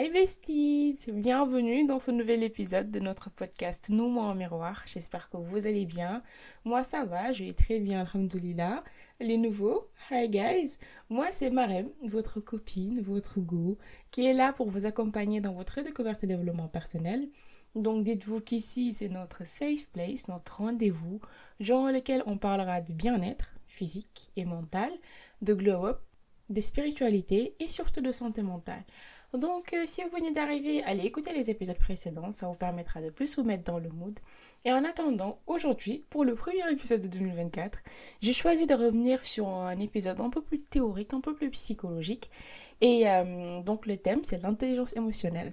Hi besties, bienvenue dans ce nouvel épisode de notre podcast Nous-moi en miroir. J'espère que vous allez bien. Moi ça va, je vais très bien, alhamdoulilah. Les nouveaux, hi guys, moi c'est Marem, votre copine, votre go, qui est là pour vous accompagner dans votre découverte et développement personnel. Donc dites-vous qu'ici c'est notre safe place, notre rendez-vous, dans lequel on parlera de bien-être physique et mental, de glow-up, de spiritualité et surtout de santé mentale. Donc, euh, si vous venez d'arriver, allez écouter les épisodes précédents, ça vous permettra de plus vous mettre dans le mood. Et en attendant, aujourd'hui, pour le premier épisode de 2024, j'ai choisi de revenir sur un épisode un peu plus théorique, un peu plus psychologique. Et euh, donc, le thème, c'est l'intelligence émotionnelle.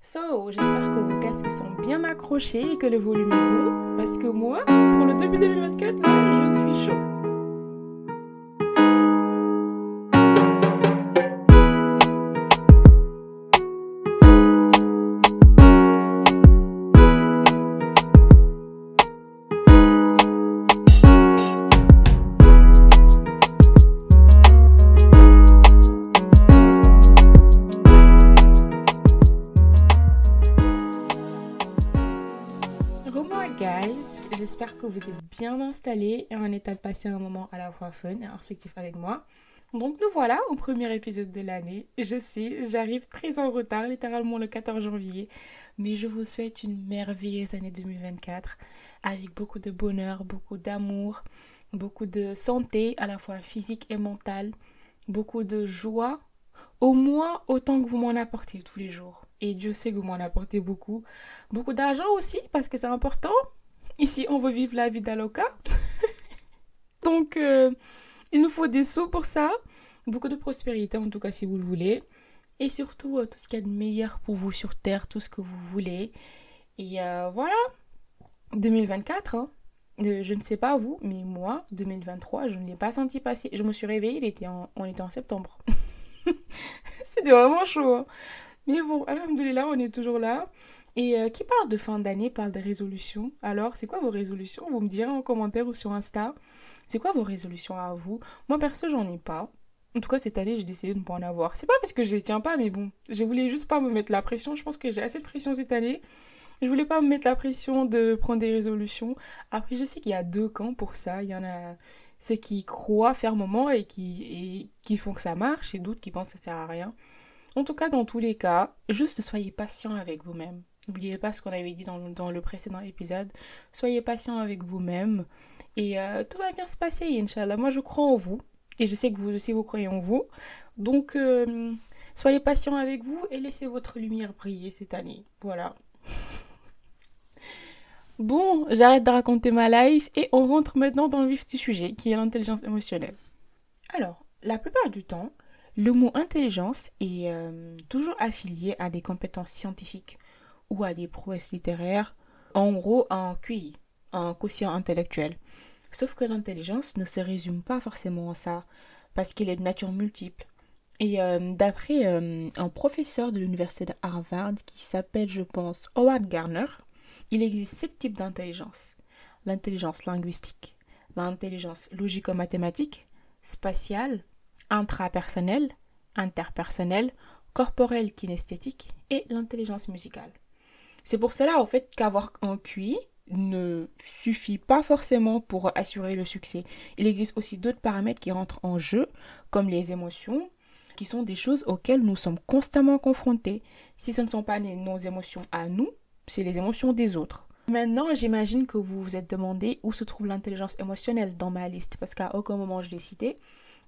So, j'espère que vos casques sont bien accrochés et que le volume est bon, parce que moi, pour le début 2024, là, je suis chaud. Installés et en état de passer un moment à la fois fun et instructif avec moi. Donc nous voilà au premier épisode de l'année. Je sais, j'arrive très en retard, littéralement le 14 janvier, mais je vous souhaite une merveilleuse année 2024 avec beaucoup de bonheur, beaucoup d'amour, beaucoup de santé à la fois physique et mentale, beaucoup de joie, au moins autant que vous m'en apportez tous les jours. Et Dieu sait que vous m'en apportez beaucoup. Beaucoup d'argent aussi, parce que c'est important. Ici, on veut vivre la vie d'Aloca. Donc, euh, il nous faut des sous pour ça. Beaucoup de prospérité, en tout cas, si vous le voulez. Et surtout, euh, tout ce qu'il y a de meilleur pour vous sur Terre, tout ce que vous voulez. Et euh, voilà. 2024, hein. je ne sais pas vous, mais moi, 2023, je ne l'ai pas senti passer. Je me suis réveillée, il était on était en septembre. C'était vraiment chaud. Hein. Mais bon, alhamdoulilah, on est toujours là. Et euh, qui parle de fin d'année parle de résolutions. Alors, c'est quoi vos résolutions? Vous me direz en commentaire ou sur Insta. C'est quoi vos résolutions à vous? Moi, perso, j'en ai pas. En tout cas, cette année, j'ai décidé de ne pas en avoir. C'est pas parce que je les tiens pas, mais bon, je voulais juste pas me mettre la pression. Je pense que j'ai assez de pression cette année. Je voulais pas me mettre la pression de prendre des résolutions. Après, je sais qu'il y a deux camps pour ça. Il y en a ceux qui croient fermement et qui, et qui font que ça marche, et d'autres qui pensent que ça sert à rien. En tout cas, dans tous les cas, juste soyez patient avec vous-même. N'oubliez pas ce qu'on avait dit dans, le précédent épisode. Soyez patient avec vous-même et euh, tout va bien se passer, Inch'Allah. Moi, je crois en vous et je sais que vous aussi, vous croyez en vous. Donc, euh, soyez patient avec vous et laissez votre lumière briller cette année. Voilà. Bon, j'arrête de raconter ma life et on rentre maintenant dans le vif du sujet qui est l'intelligence émotionnelle. Alors, la plupart du temps, le mot intelligence est euh, toujours affilié à des compétences scientifiques ou à des prouesses littéraires, en gros un QI, un quotient intellectuel. Sauf que l'intelligence ne se résume pas forcément à ça, parce qu'elle est de nature multiple. Et euh, d'après euh, un professeur de l'université de Harvard qui s'appelle, je pense, Howard Gardner, il existe sept types d'intelligence. L'intelligence linguistique, l'intelligence logico-mathématique, spatiale, intrapersonnelle, interpersonnelle, corporelle kinesthétique et l'intelligence musicale. C'est pour cela en fait qu'avoir un QI ne suffit pas forcément pour assurer le succès. Il existe aussi d'autres paramètres qui rentrent en jeu, comme les émotions, qui sont des choses auxquelles nous sommes constamment confrontés. Si ce ne sont pas nos émotions à nous, c'est les émotions des autres. Maintenant, j'imagine que vous vous êtes demandé où se trouve l'intelligence émotionnelle dans ma liste, parce qu'à aucun moment je l'ai cité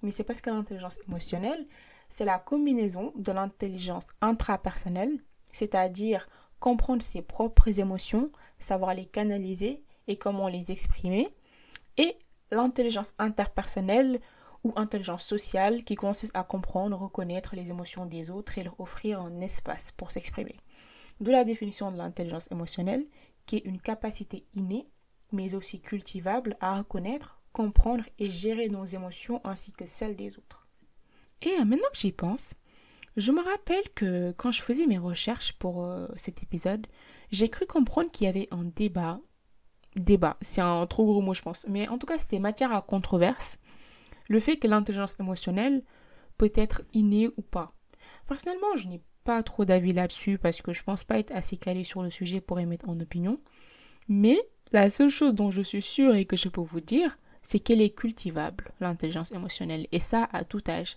mais c'est parce que l'intelligence émotionnelle, c'est la combinaison de l'intelligence intrapersonnelle, c'est-à-dire comprendre ses propres émotions, savoir les canaliser et comment les exprimer, et l'intelligence interpersonnelle ou intelligence sociale qui consiste à comprendre, reconnaître les émotions des autres et leur offrir un espace pour s'exprimer. De la définition de l'intelligence émotionnelle, qui est une capacité innée, mais aussi cultivable à reconnaître, comprendre et gérer nos émotions ainsi que celles des autres. Et maintenant que j'y pense, je me rappelle que quand je faisais mes recherches pour euh, cet épisode, j'ai cru comprendre qu'il y avait un débat. Débat, c'est un trop gros mot, je pense. Mais en tout cas, c'était matière à controverse. Le fait que l'intelligence émotionnelle peut être innée ou pas. Personnellement, je n'ai pas trop d'avis là-dessus parce que je pense pas être assez calé sur le sujet pour émettre en opinion. Mais la seule chose dont je suis sûre et que je peux vous dire, c'est qu'elle est cultivable, l'intelligence émotionnelle, et ça à tout âge.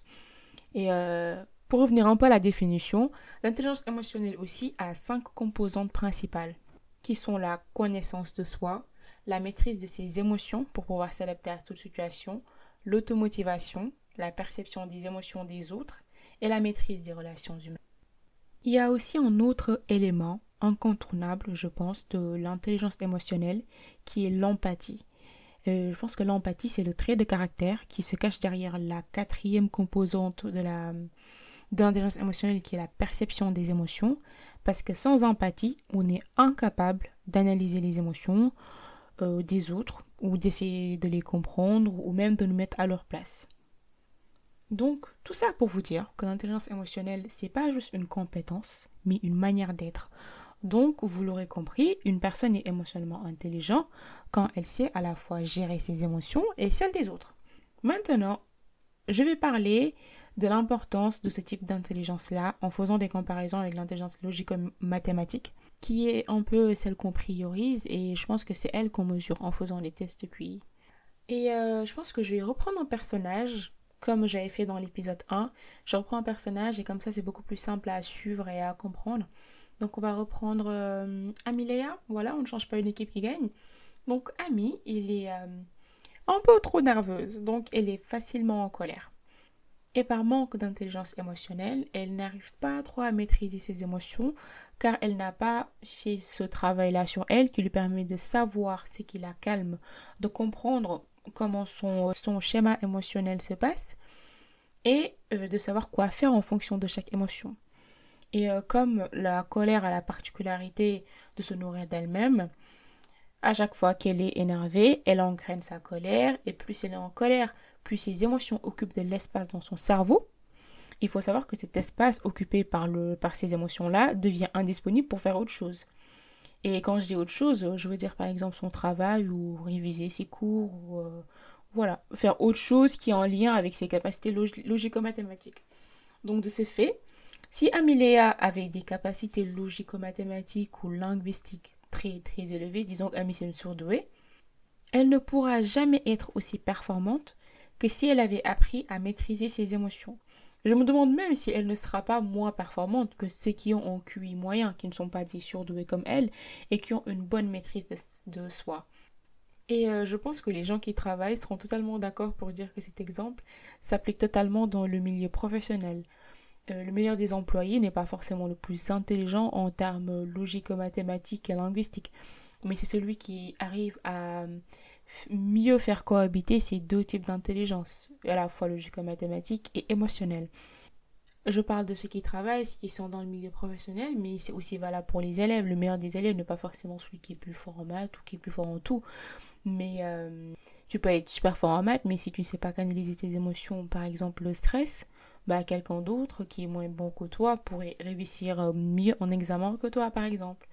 Et euh, pour revenir un peu à la définition, l'intelligence émotionnelle aussi a cinq composantes principales, qui sont la connaissance de soi, la maîtrise de ses émotions pour pouvoir s'adapter à toute situation, l'automotivation, la perception des émotions des autres et la maîtrise des relations humaines. Il y a aussi un autre élément incontournable, je pense, de l'intelligence émotionnelle qui est l'empathie. Euh, je pense que l'empathie, c'est le trait de caractère qui se cache derrière la quatrième composante de la d'intelligence émotionnelle qui est la perception des émotions parce que sans empathie, on est incapable d'analyser les émotions euh, des autres ou d'essayer de les comprendre ou même de nous mettre à leur place. Donc, tout ça pour vous dire que l'intelligence émotionnelle, c'est pas juste une compétence, mais une manière d'être. Donc, vous l'aurez compris, une personne est émotionnellement intelligente quand elle sait à la fois gérer ses émotions et celles des autres. Maintenant, je vais parler de l'importance de ce type d'intelligence-là en faisant des comparaisons avec l'intelligence logico-mathématique, qui est un peu celle qu'on priorise et je pense que c'est elle qu'on mesure en faisant les tests QI. Et euh, je pense que je vais reprendre un personnage comme j'avais fait dans l'épisode 1. Je reprends un personnage et comme ça c'est beaucoup plus simple à suivre et à comprendre. Donc on va reprendre euh, Amilea. Voilà, on ne change pas une équipe qui gagne. Donc Ami, il est euh, un peu trop nerveuse, donc elle est facilement en colère. Et par manque d'intelligence émotionnelle, elle n'arrive pas trop à maîtriser ses émotions car elle n'a pas fait ce travail-là sur elle qui lui permet de savoir ce qui la calme, de comprendre comment son, schéma émotionnel se passe et euh, de savoir quoi faire en fonction de chaque émotion. Et euh, comme la colère a la particularité de se nourrir d'elle-même, à chaque fois qu'elle est énervée, elle engraine sa colère, et plus elle est en colère, plus ses émotions occupent de l'espace dans son cerveau. Il faut savoir que cet espace occupé par, le, par ces émotions-là devient indisponible pour faire autre chose. Et quand je dis autre chose, je veux dire par exemple son travail ou réviser ses cours ou euh, voilà, faire autre chose qui est en lien avec ses capacités logico-mathématiques. Donc de ce fait, si Amilea avait des capacités logico-mathématiques ou linguistiques très très élevées, disons qu'Ami c'est une surdouée, elle ne pourra jamais être aussi performante que si elle avait appris à maîtriser ses émotions. Je me demande même si elle ne sera pas moins performante que ceux qui ont un QI moyen, qui ne sont pas des surdoués comme elle, et qui ont une bonne maîtrise de, soi. Et euh, je pense que les gens qui travaillent seront totalement d'accord pour dire que cet exemple s'applique totalement dans le milieu professionnel. Euh, le meilleur des employés n'est pas forcément le plus intelligent en termes logico-mathématiques et linguistiques, mais c'est celui qui arrive à mieux faire cohabiter ces deux types d'intelligence, à la fois logico-mathématique et émotionnelle. Je parle de ceux qui travaillent, ceux qui sont dans le milieu professionnel, mais c'est aussi valable pour les élèves. Le meilleur des élèves n'est pas forcément celui qui est plus fort en maths ou qui est plus fort en tout. Mais euh, tu peux être super fort en maths, mais si tu ne sais pas canaliser tes émotions, par exemple le stress, bah, quelqu'un d'autre qui est moins bon que toi pourrait réussir euh, mieux en examen que toi, par exemple.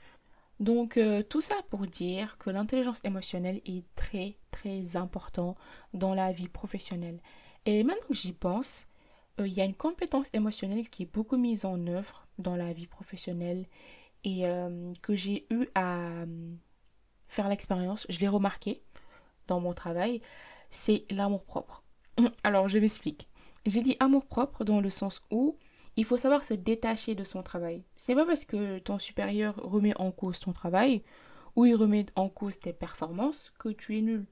Donc euh, tout ça pour dire que l'intelligence émotionnelle est très très important dans la vie professionnelle. Et maintenant que j'y pense, euh, il y a une compétence émotionnelle qui est beaucoup mise en œuvre dans la vie professionnelle et euh, que j'ai eu à faire l'expérience, je l'ai remarqué dans mon travail, c'est l'amour propre. Alors je m'explique. J'ai dit amour propre dans le sens où il faut savoir se détacher de son travail. C'est pas parce que ton supérieur remet en cause ton travail ou il remet en cause tes performances que tu es nul.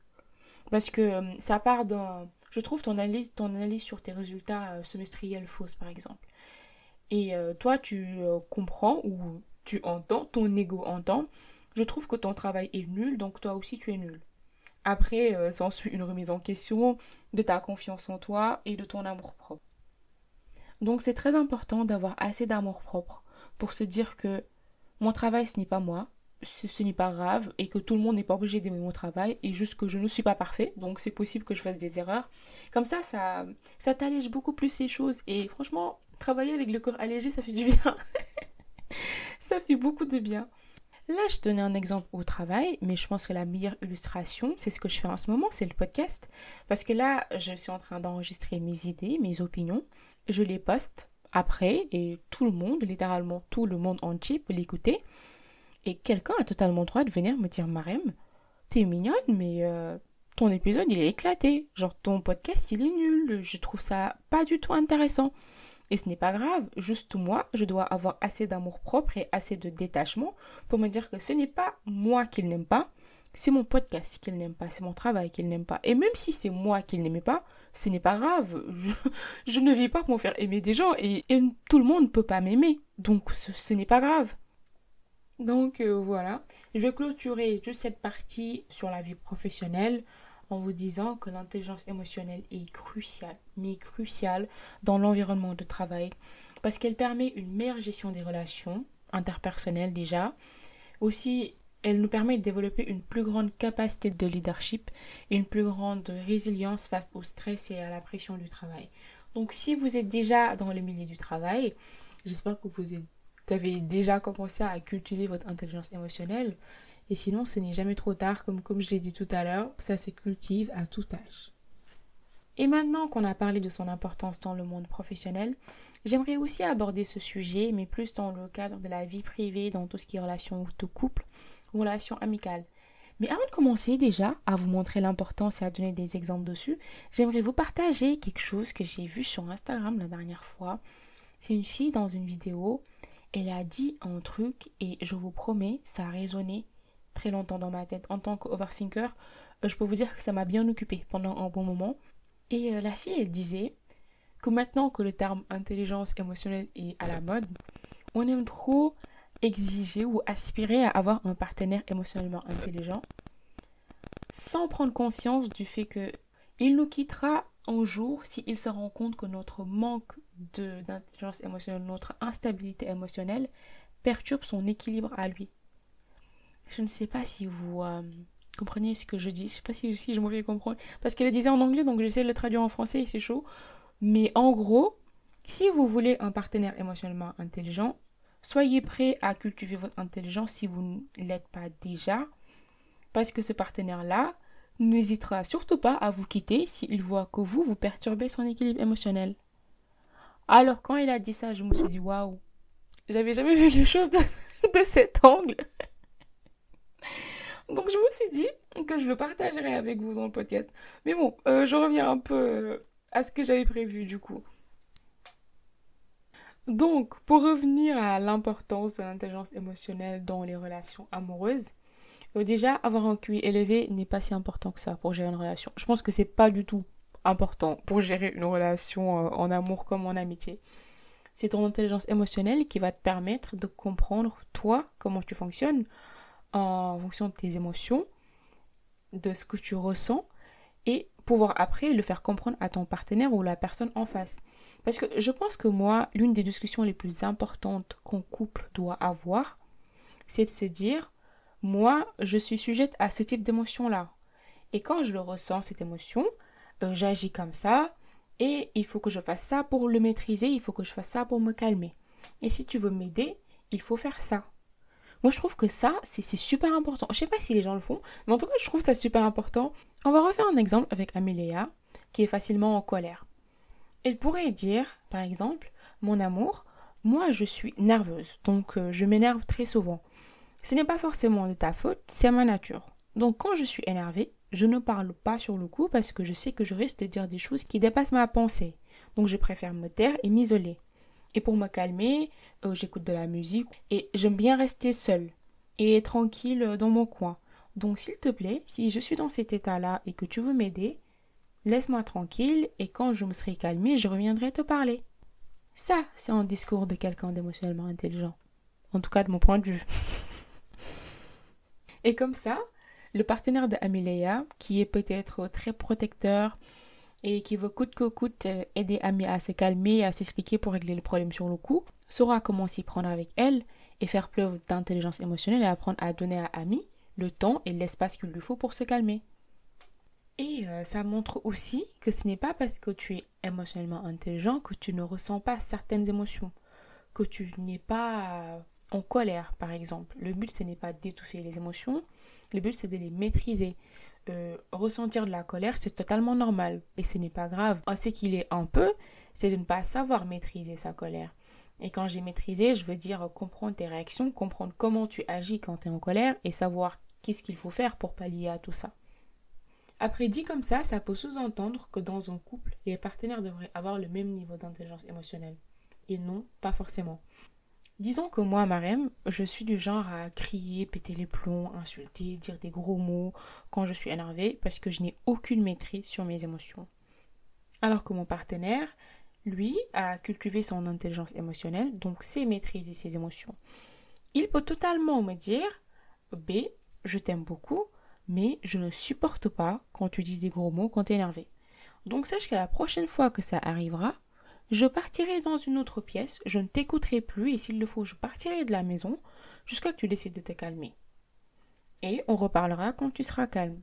Parce que euh, ça part d'un. Je trouve ton analyse, ton analyse sur tes résultats euh, semestriels fausse, par exemple. Et euh, toi, tu comprends ou tu entends, ton ego entend. Je trouve que ton travail est nul, donc toi aussi tu es nul. Après, s'ensuit une remise en question de ta confiance en toi et de ton amour propre. Donc c'est très important d'avoir assez d'amour propre pour se dire que mon travail ce n'est pas moi, ce, n'est pas grave et que tout le monde n'est pas obligé d'aimer mon travail et juste que je ne suis pas parfait donc c'est possible que je fasse des erreurs. Comme ça ça ça t'allège beaucoup plus ces choses et franchement travailler avec le corps allégé ça fait du bien. ça fait beaucoup de bien. Là, je donnais un exemple au travail, mais je pense que la meilleure illustration, c'est ce que je fais en ce moment, c'est le podcast. Parce que là, je suis en train d'enregistrer mes idées, mes opinions je les poste après et tout le monde, littéralement tout le monde entier peut l'écouter. Et quelqu'un a totalement le droit de venir me dire Marem, t'es mignonne, mais euh, ton épisode il est éclaté. Genre ton podcast il est nul. Je trouve ça pas du tout intéressant. Et ce n'est pas grave, juste moi, je dois avoir assez d'amour propre et assez de détachement pour me dire que ce n'est pas moi qu'il n'aime pas, c'est mon podcast qu'il n'aime pas, c'est mon travail qu'il n'aime pas. Et même si c'est moi qu'il n'aimait pas, ce n'est pas grave. Je, ne vis pas pour faire aimer des gens et, tout le monde ne peut pas m'aimer. Donc ce, n'est pas grave. Donc euh, voilà, je vais clôturer juste cette partie sur la vie professionnelle en vous disant que l'intelligence émotionnelle est cruciale, mais cruciale dans l'environnement de travail parce qu'elle permet une meilleure gestion des relations interpersonnelles déjà. Aussi, elle nous permet de développer une plus grande capacité de leadership et une plus grande résilience face au stress et à la pression du travail. Donc si vous êtes déjà dans le milieu du travail, j'espère que vous avez déjà commencé à cultiver votre intelligence émotionnelle et sinon, ce n'est jamais trop tard, comme, comme je l'ai dit tout à l'heure, ça se cultive à tout âge. Et maintenant qu'on a parlé de son importance dans le monde professionnel, j'aimerais aussi aborder ce sujet, mais plus dans le cadre de la vie privée, dans tout ce qui est relations de couple, relations amicales. Mais avant de commencer déjà à vous montrer l'importance et à donner des exemples dessus, j'aimerais vous partager quelque chose que j'ai vu sur Instagram la dernière fois. C'est une fille dans une vidéo, elle a dit un truc et je vous promets, ça a résonné très longtemps dans ma tête. En tant qu'overthinker, euh, je peux vous dire que ça m'a bien occupé pendant un bon moment. Et euh, la fille, elle disait que maintenant que le terme intelligence émotionnelle est à la mode, on aime trop exiger ou aspirer à avoir un partenaire émotionnellement intelligent sans prendre conscience du fait que il nous quittera un jour s'il se rend compte que notre manque d'intelligence émotionnelle, notre instabilité émotionnelle perturbe son équilibre à lui. Je ne sais pas si vous euh, comprenez ce que je dis. Je ne sais pas si, je me fais comprendre. Parce qu'elle disait en anglais, donc j'essaie de le traduire en français et c'est chaud. Mais en gros, si vous voulez un partenaire émotionnellement intelligent, soyez prêt à cultiver votre intelligence si vous ne l'êtes pas déjà. Parce que ce partenaire-là n'hésitera surtout pas à vous quitter s'il voit que vous, vous perturbez son équilibre émotionnel. Alors quand il a dit ça, je me suis dit, waouh, j'avais jamais vu les choses de, cet angle. Donc je me suis dit que je le partagerai avec vous dans le podcast. Mais bon, euh, je reviens un peu à ce que j'avais prévu du coup. Donc, pour revenir à l'importance de l'intelligence émotionnelle dans les relations amoureuses, euh, déjà, avoir un QI élevé n'est pas si important que ça pour gérer une relation. Je pense que c'est pas du tout important pour gérer une relation en amour comme en amitié. C'est ton intelligence émotionnelle qui va te permettre de comprendre, toi, comment tu fonctionnes, en fonction de tes émotions, de ce que tu ressens et pouvoir après le faire comprendre à ton partenaire ou la personne en face. Parce que je pense que moi, l'une des discussions les plus importantes qu'un couple doit avoir, c'est de se dire, moi, je suis sujette à ce type d'émotion-là. Et quand je le ressens, cette émotion, euh, j'agis comme ça, et il faut que je fasse ça pour le maîtriser, il faut que je fasse ça pour me calmer. Et si tu veux m'aider, il faut faire ça. Moi, je trouve que ça, c'est super important. Je sais pas si les gens le font, mais en tout cas, je trouve ça super important. On va refaire un exemple avec Amélia, qui est facilement en colère. Elle pourrait dire, par exemple, mon amour, moi, je suis nerveuse, donc euh, je m'énerve très souvent. Ce n'est pas forcément de ta faute, c'est ma nature. Donc, quand je suis énervée, je ne parle pas sur le coup parce que je sais que je risque de dire des choses qui dépassent ma pensée. Donc, je préfère me taire et m'isoler. Et pour me calmer, euh, j'écoute de la musique et j'aime bien rester seule et tranquille dans mon coin. Donc s'il te plaît, si je suis dans cet état-là et que tu veux m'aider, laisse-moi tranquille et quand je me serai calmée, je reviendrai te parler. Ça, c'est un discours de quelqu'un d'émotionnellement intelligent. En tout cas, de mon point de vue. et comme ça, le partenaire de qui est peut-être très protecteur, et qui veut coûte que coûte euh, aider Ami à se calmer et à s'expliquer pour régler le problème sur le coup, saura comment s'y prendre avec elle et faire preuve d'intelligence émotionnelle et apprendre à donner à Ami le temps et l'espace qu'il lui faut pour se calmer. Et euh, ça montre aussi que ce n'est pas parce que tu es émotionnellement intelligent que tu ne ressens pas certaines émotions, que tu n'es pas en colère par exemple. Le but ce n'est pas d'étouffer les émotions, le but c'est de les maîtriser. Euh, ressentir de la colère, c'est totalement normal et ce n'est pas grave. On sait qu'il est un peu, c'est de ne pas savoir maîtriser sa colère. Et quand j'ai maîtrisé, je veux dire comprendre tes réactions, comprendre comment tu agis quand tu es en colère et savoir qu'est-ce qu'il faut faire pour pallier à tout ça. Après dit comme ça, ça peut sous-entendre que dans un couple, les partenaires devraient avoir le même niveau d'intelligence émotionnelle. Et non, pas forcément. Disons que moi, Marem, je suis du genre à crier, péter les plombs, insulter, dire des gros mots quand je suis énervée parce que je n'ai aucune maîtrise sur mes émotions. Alors que mon partenaire, lui, a cultivé son intelligence émotionnelle, donc sait maîtriser ses émotions. Il peut totalement me dire B, je t'aime beaucoup, mais je ne supporte pas quand tu dis des gros mots quand tu es énervé. Donc sache que la prochaine fois que ça arrivera, je partirai dans une autre pièce, je ne t'écouterai plus et s'il le faut, je partirai de la maison jusqu'à que tu décides de te calmer. Et on reparlera quand tu seras calme.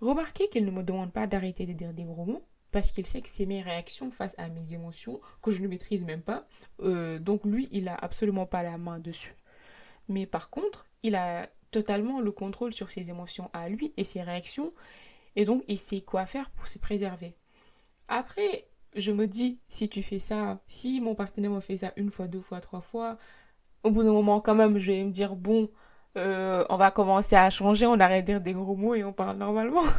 Remarquez qu'il ne me demande pas d'arrêter de dire des gros mots parce qu'il sait que c'est mes réactions face à mes émotions que je ne maîtrise même pas. Euh, donc lui, il a absolument pas la main dessus. Mais par contre, il a totalement le contrôle sur ses émotions à lui et ses réactions. Et donc, il sait quoi faire pour se préserver. Après, je me dis, si tu fais ça, si mon partenaire me fait ça une fois, deux fois, trois fois, au bout d'un moment, quand même, je vais me dire, bon, euh, on va commencer à changer, on arrête de dire des gros mots et on parle normalement.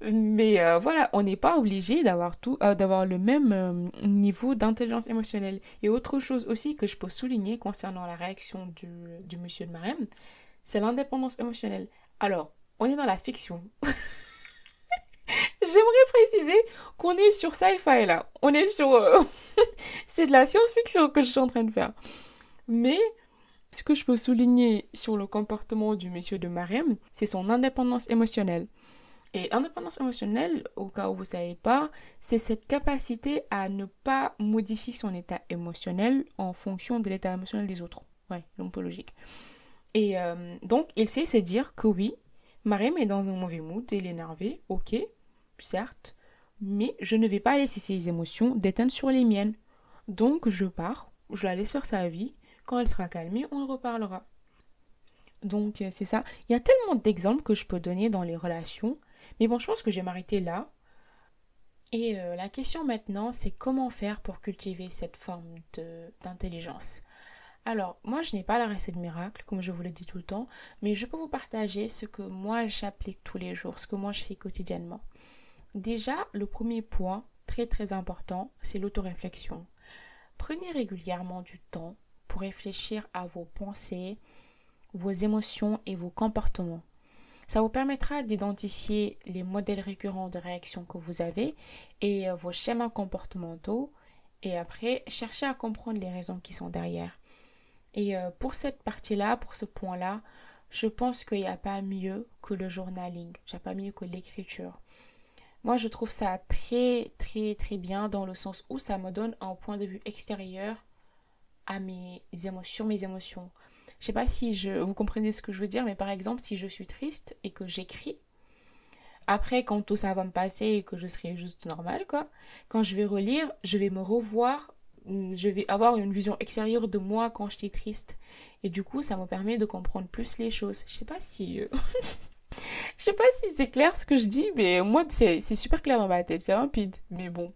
Mais euh, voilà, on n'est pas obligé d'avoir tout, euh, d'avoir le même niveau d'intelligence émotionnelle. Et autre chose aussi que je peux souligner concernant la réaction du, du monsieur de Marem, c'est l'indépendance émotionnelle. Alors, on est dans la fiction. J'aimerais préciser qu'on est sur sci-fi là. On est sur... Euh, c'est de la science-fiction que je suis en train de faire. Mais ce que je peux souligner sur le comportement du monsieur de Marem, c'est son indépendance émotionnelle. Et indépendance émotionnelle, au cas où vous ne savez pas, c'est cette capacité à ne pas modifier son état émotionnel en fonction de l'état émotionnel des autres. Ouais, donc logique. Et euh, donc, il sait se dire que oui, Marem est dans un mauvais mood, il est énervé, ok, certes, mais je ne vais pas laisser ses émotions déteindre sur les miennes. Donc je pars, je la laisse faire sa vie. Quand elle sera calmée, on reparlera. Donc euh, c'est ça. Il y a tellement d'exemples que je peux donner dans les relations. Mais bon, je pense que je vais m'arrêter là. Et euh, la question maintenant, c'est comment faire pour cultiver cette forme d'intelligence? Alors, moi, je n'ai pas la recette miracle, comme je vous l'ai dit tout le temps, mais je peux vous partager ce que moi j'applique tous les jours, ce que moi je fais quotidiennement. Déjà, le premier point, très très important, c'est l'autoréflexion. Prenez régulièrement du temps pour réfléchir à vos pensées, vos émotions et vos comportements. Ça vous permettra d'identifier les modèles récurrents de réaction que vous avez et euh, vos schémas comportementaux et après chercher à comprendre les raisons qui sont derrière. Et euh, pour cette partie-là, pour ce point-là, je pense qu'il n'y a pas mieux que le journaling, il n'y a pas mieux que l'écriture. Moi, je trouve ça très, très, très bien dans le sens où ça me donne un point de vue extérieur à mes émotions, mes émotions. Je sais pas si je, vous comprenez ce que je veux dire, mais par exemple, si je suis triste et que j'écris, après, quand tout ça va me passer et que je serai juste normal, quoi, quand je vais relire, je vais me revoir, je vais avoir une vision extérieure de moi quand j'étais triste. Et du coup, ça me permet de comprendre plus les choses. Je sais pas si. Euh, je sais pas si c'est clair ce que je dis, mais moi, c'est super clair dans ma tête. C'est rapide. Mais bon.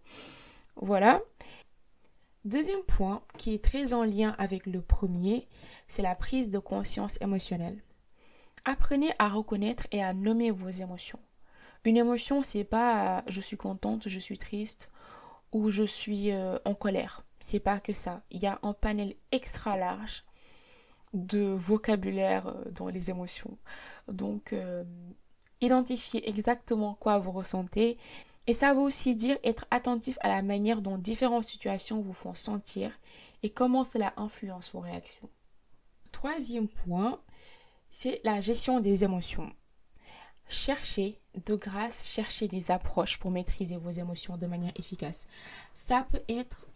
Voilà. Deuxième point, qui est très en lien avec le premier, c'est la prise de conscience émotionnelle. Apprenez à reconnaître et à nommer vos émotions. Une émotion, c'est pas je suis contente, je suis triste ou je suis euh, en colère. C'est pas que ça. Il y a un panel extra large de vocabulaire euh, dans les émotions. Donc, euh, identifier exactement quoi vous ressentez. Et ça veut aussi dire être attentif à la manière dont différentes situations vous font sentir et comment cela influence vos réactions. Troisième point, c'est la gestion des émotions. Cherchez, de grâce, cherchez des approches pour maîtriser vos émotions de manière efficace. Ça peut être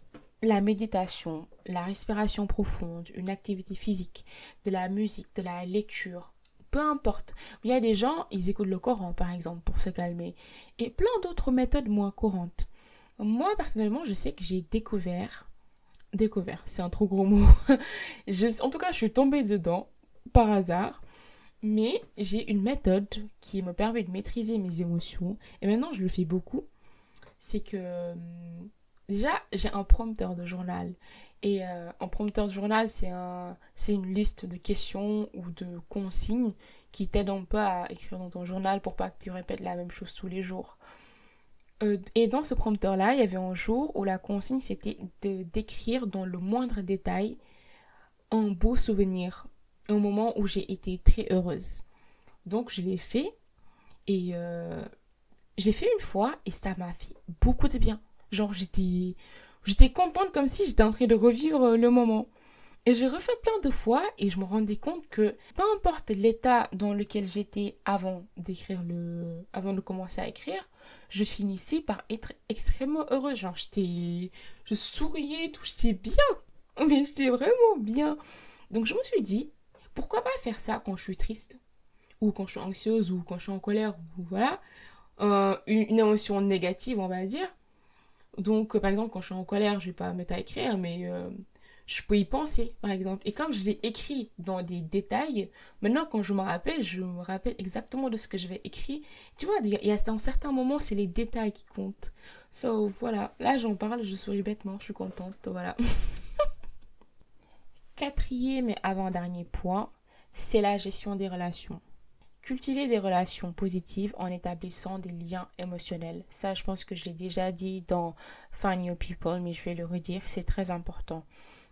la méditation, la respiration profonde, une activité physique, de la musique, de la lecture, peu importe. Il y a des gens, ils écoutent le Coran par exemple pour se calmer et plein d'autres méthodes moins courantes. Moi personnellement, je sais que j'ai découvert découvert, c'est un trop gros mot. en tout cas, je suis tombée dedans par hasard. Mais j'ai une méthode qui me permet de maîtriser mes émotions et maintenant je le fais beaucoup. c'est que déjà, j'ai un prompteur de journal. Et euh, un prompteur de journal, c'est un, une liste de questions ou de consignes qui t'aident un peu à écrire dans ton journal pour pas que tu répètes la même chose tous les jours. Euh, et dans ce prompteur-là, il y avait un jour où la consigne, c'était de décrire dans le moindre détail un beau souvenir, un moment où j'ai été très heureuse. Donc, je l'ai fait et euh, je l'ai fait une fois et ça m'a fait beaucoup de bien. Genre, j'étais, j'étais contente comme si j'étais en train de revivre euh, le moment. Et j'ai refait plein de fois et je me rendais compte que peu importe l'état dans lequel j'étais avant d'écrire le, avant de commencer à écrire, je finissais par être extrêmement heureuse. Genre, j'étais, je souriais, tout, j'étais bien. Mais j'étais vraiment bien. Donc, je me suis dit, pourquoi pas faire ça quand je suis triste? Ou quand je suis anxieuse ou quand je suis en colère ou voilà euh, une, émotion négative on va dire donc par exemple quand je suis en colère je vais pas mettre à écrire mais euh, je peux y penser par exemple. Et comme je l'ai écrit dans des détails maintenant quand je me rappelle je me rappelle exactement de ce que j'avais écrit. Tu vois il y a dans certains moments c'est les détails qui comptent. So voilà. Là j'en parle je souris bêtement je suis contente voilà. Quatrième et avant-dernier point c'est la gestion des relations Cultiver des relations positives en établissant des liens émotionnels. Ça, je pense que je l'ai déjà dit dans Find Your People, mais je vais le redire, c'est très important.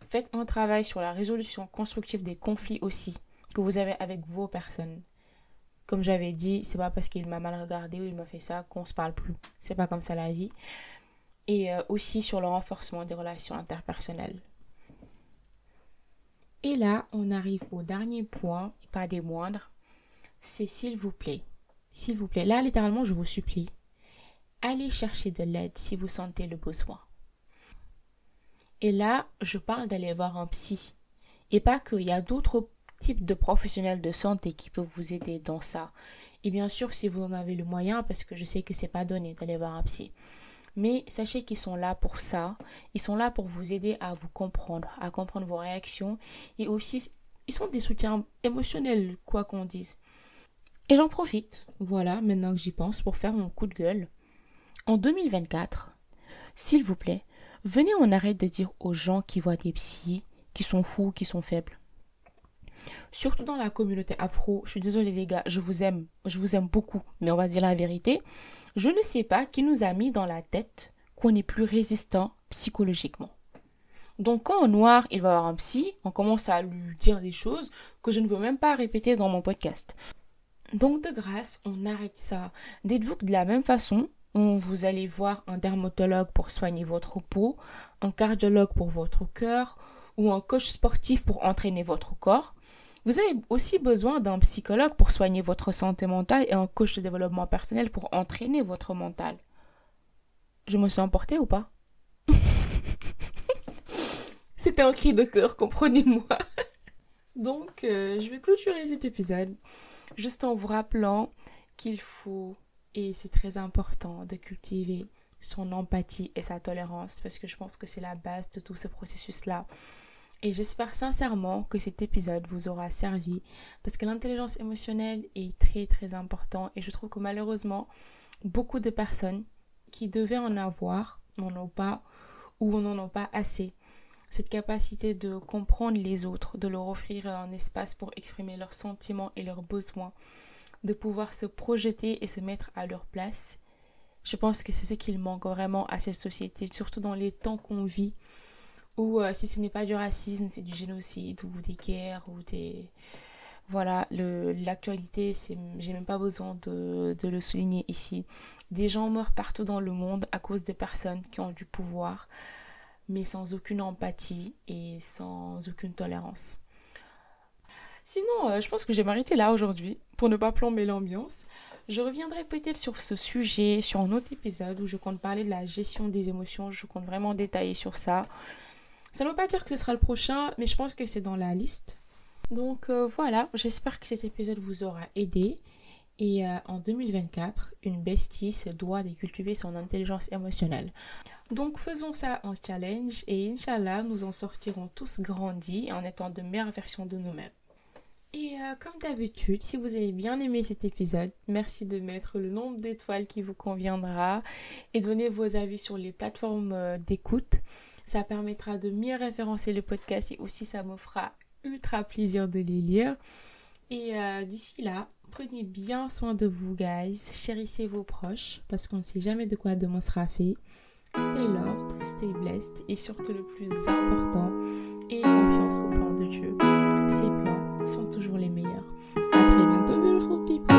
Faites un travail sur la résolution constructive des conflits aussi que vous avez avec vos personnes. Comme j'avais dit, c'est pas parce qu'il m'a mal regardé ou il m'a fait ça qu'on se parle plus. C'est pas comme ça la vie. Et euh, aussi sur le renforcement des relations interpersonnelles. Et là, on arrive au dernier point, pas des moindres, c'est s'il vous plaît. S'il vous plaît. Là, littéralement, je vous supplie. Allez chercher de l'aide si vous sentez le besoin. Et là, je parle d'aller voir un psy. Et pas qu'il y a d'autres types de professionnels de santé qui peuvent vous aider dans ça. Et bien sûr, si vous en avez le moyen, parce que je sais que c'est pas donné d'aller voir un psy. Mais sachez qu'ils sont là pour ça. Ils sont là pour vous aider à vous comprendre, à comprendre vos réactions. Et aussi, ils sont des soutiens émotionnels, quoi qu'on dise. Et j'en profite, voilà, maintenant que j'y pense, pour faire mon coup de gueule. En 2024, s'il vous plaît, venez on arrête de dire aux gens qui voient des psys, qui sont fous, qui sont faibles. Surtout dans la communauté afro, je suis désolée les gars, je vous aime, je vous aime beaucoup, mais on va dire la vérité. Je ne sais pas qui nous a mis dans la tête qu'on est plus résistant psychologiquement. Donc quand en noir, il va avoir un psy, on commence à lui dire des choses que je ne veux même pas répéter dans mon podcast. Donc de grâce, on arrête ça. Dites-vous que de la même façon, vous allez voir un dermatologue pour soigner votre peau, un cardiologue pour votre cœur ou un coach sportif pour entraîner votre corps. Vous avez aussi besoin d'un psychologue pour soigner votre santé mentale et un coach de développement personnel pour entraîner votre mental. Je me suis emportée ou pas? C'était un cri de cœur, comprenez-moi. Donc, euh, je vais clôturer cet épisode juste en vous rappelant qu'il faut, et c'est très important, de cultiver son empathie et sa tolérance parce que je pense que c'est la base de tout ce processus-là. Et j'espère sincèrement que cet épisode vous aura servi parce que l'intelligence émotionnelle est très très important et je trouve que malheureusement beaucoup de personnes qui devaient en avoir n'en ont pas ou n'en ont pas assez cette capacité de comprendre les autres, de leur offrir un espace pour exprimer leurs sentiments et leurs besoins, de pouvoir se projeter et se mettre à leur place. Je pense que c'est ce qu'il manque vraiment à cette société, surtout dans les temps qu'on vit, où euh, si ce n'est pas du racisme, c'est du génocide ou des guerres ou des... Voilà, l'actualité, j'ai même pas besoin de, de le souligner ici. Des gens meurent partout dans le monde à cause des personnes qui ont du pouvoir, mais sans aucune empathie et sans aucune tolérance. Sinon, euh, je pense que j'ai m'arrêter là aujourd'hui pour ne pas plomber l'ambiance. Je reviendrai peut-être sur ce sujet, sur un autre épisode où je compte parler de la gestion des émotions. Je compte vraiment détailler sur ça. Ça ne veut pas dire que ce sera le prochain, mais je pense que c'est dans la liste. Donc euh, voilà, j'espère que cet épisode vous aura aidé. Et euh, en 2024, une bestie doit de cultiver son intelligence émotionnelle. Donc faisons ça en challenge et Inch'Allah, nous en sortirons tous grandis en étant de meilleures versions de nous-mêmes. Et euh, comme d'habitude, si vous avez bien aimé cet épisode, merci de mettre le nombre d'étoiles qui vous conviendra et donner vos avis sur les plateformes euh, d'écoute. Ça permettra de mieux référencer le podcast et aussi ça me fera ultra plaisir de les lire. Et euh, d'ici là, prenez bien soin de vous, guys. Chérissez vos proches parce qu'on ne sait jamais de quoi demain sera fait. Stay loved, stay blessed et surtout le plus important, ayez confiance au plan de Dieu. Ses plans sont toujours les meilleurs. À très bientôt, beautiful people.